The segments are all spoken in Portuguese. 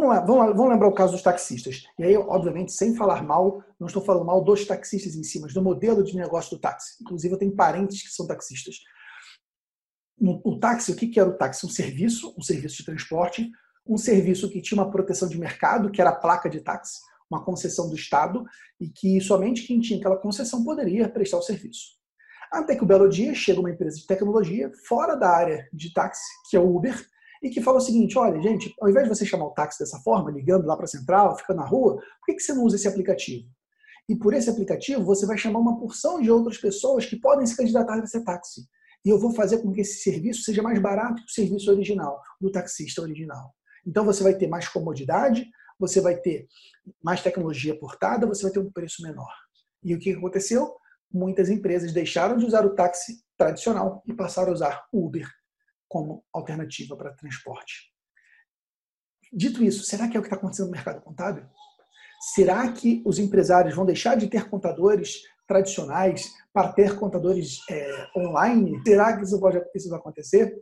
vamos lá, vamos lá, vamos lembrar o caso dos taxistas. E aí, obviamente, sem falar mal, não estou falando mal dos taxistas em si, mas do modelo de negócio do táxi. Inclusive, eu tenho parentes que são taxistas. No, o táxi, o que, que era o táxi? Um serviço, um serviço de transporte, um serviço que tinha uma proteção de mercado, que era a placa de táxi, uma concessão do Estado, e que somente quem tinha aquela concessão poderia prestar o serviço. Até que o belo dia chega uma empresa de tecnologia fora da área de táxi, que é o Uber, e que fala o seguinte: olha, gente, ao invés de você chamar o táxi dessa forma, ligando lá para a central, ficando na rua, por que, que você não usa esse aplicativo? E por esse aplicativo, você vai chamar uma porção de outras pessoas que podem se candidatar a ser táxi. E eu vou fazer com que esse serviço seja mais barato que o serviço original, do taxista original. Então você vai ter mais comodidade, você vai ter mais tecnologia portada, você vai ter um preço menor. E o que aconteceu? Muitas empresas deixaram de usar o táxi tradicional e passaram a usar o Uber como alternativa para transporte. Dito isso, será que é o que está acontecendo no mercado contábil? Será que os empresários vão deixar de ter contadores tradicionais para ter contadores é, online? Será que isso, pode, isso vai acontecer?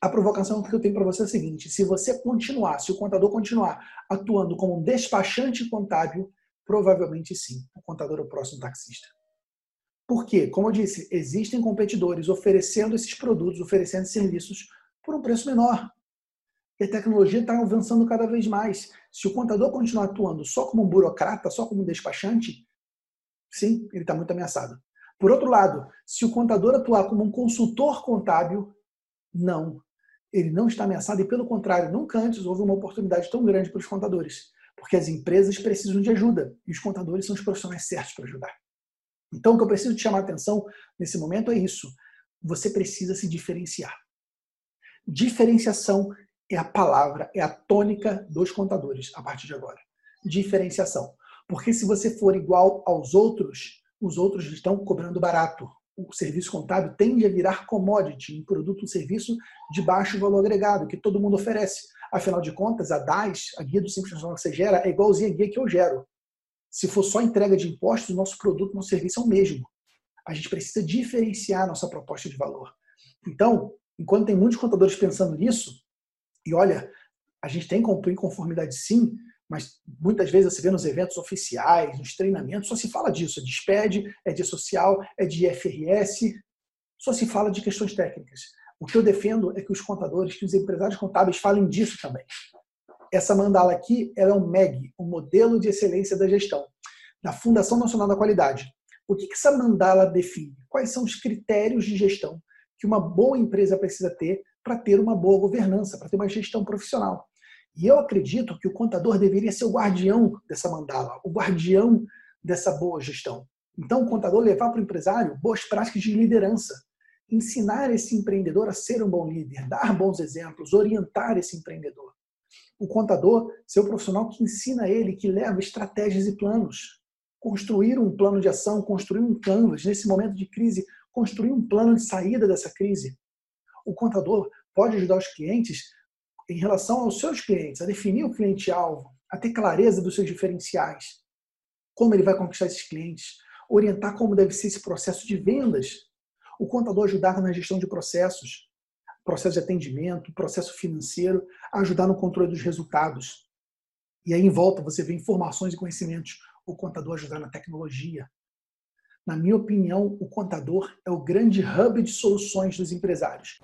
A provocação que eu tenho para você é a seguinte: se você continuar, se o contador continuar atuando como um despachante contábil, provavelmente sim, o contador é o próximo taxista. Porque, como eu disse, existem competidores oferecendo esses produtos, oferecendo serviços por um preço menor. E a tecnologia está avançando cada vez mais. Se o contador continuar atuando só como um burocrata, só como um despachante, sim, ele está muito ameaçado. Por outro lado, se o contador atuar como um consultor contábil, não. Ele não está ameaçado e, pelo contrário, nunca antes houve uma oportunidade tão grande para os contadores. Porque as empresas precisam de ajuda e os contadores são os profissionais certos para ajudar. Então, o que eu preciso te chamar a atenção nesse momento é isso. Você precisa se diferenciar. Diferenciação é a palavra, é a tônica dos contadores a partir de agora. Diferenciação. Porque se você for igual aos outros, os outros estão cobrando barato. O serviço contábil tende a virar commodity, um produto, um serviço de baixo valor agregado, que todo mundo oferece. Afinal de contas, a DAS, a guia do Simples Nacional que você gera, é igualzinha a guia que eu gero. Se for só entrega de impostos, nosso produto, nosso serviço é o mesmo. A gente precisa diferenciar nossa proposta de valor. Então, enquanto tem muitos contadores pensando nisso, e olha, a gente tem que cumprir conformidade sim, mas muitas vezes você vê nos eventos oficiais, nos treinamentos, só se fala disso. É de SPED, é de social, é de IFRS, só se fala de questões técnicas. O que eu defendo é que os contadores, que os empresários contábeis falem disso também. Essa mandala aqui é um MEG, o um Modelo de Excelência da Gestão, da Fundação Nacional da Qualidade. O que essa mandala define? Quais são os critérios de gestão que uma boa empresa precisa ter para ter uma boa governança, para ter uma gestão profissional? E eu acredito que o contador deveria ser o guardião dessa mandala, o guardião dessa boa gestão. Então, o contador levar para o empresário boas práticas de liderança, ensinar esse empreendedor a ser um bom líder, dar bons exemplos, orientar esse empreendedor o contador ser o profissional que ensina ele, que leva estratégias e planos. Construir um plano de ação, construir um canvas, nesse momento de crise, construir um plano de saída dessa crise. O contador pode ajudar os clientes em relação aos seus clientes, a definir o cliente-alvo, a ter clareza dos seus diferenciais, como ele vai conquistar esses clientes, orientar como deve ser esse processo de vendas. O contador ajudar na gestão de processos, processo de atendimento, processo financeiro, ajudar no controle dos resultados. E aí em volta você vê informações e conhecimentos. O contador ajudar na tecnologia. Na minha opinião, o contador é o grande hub de soluções dos empresários.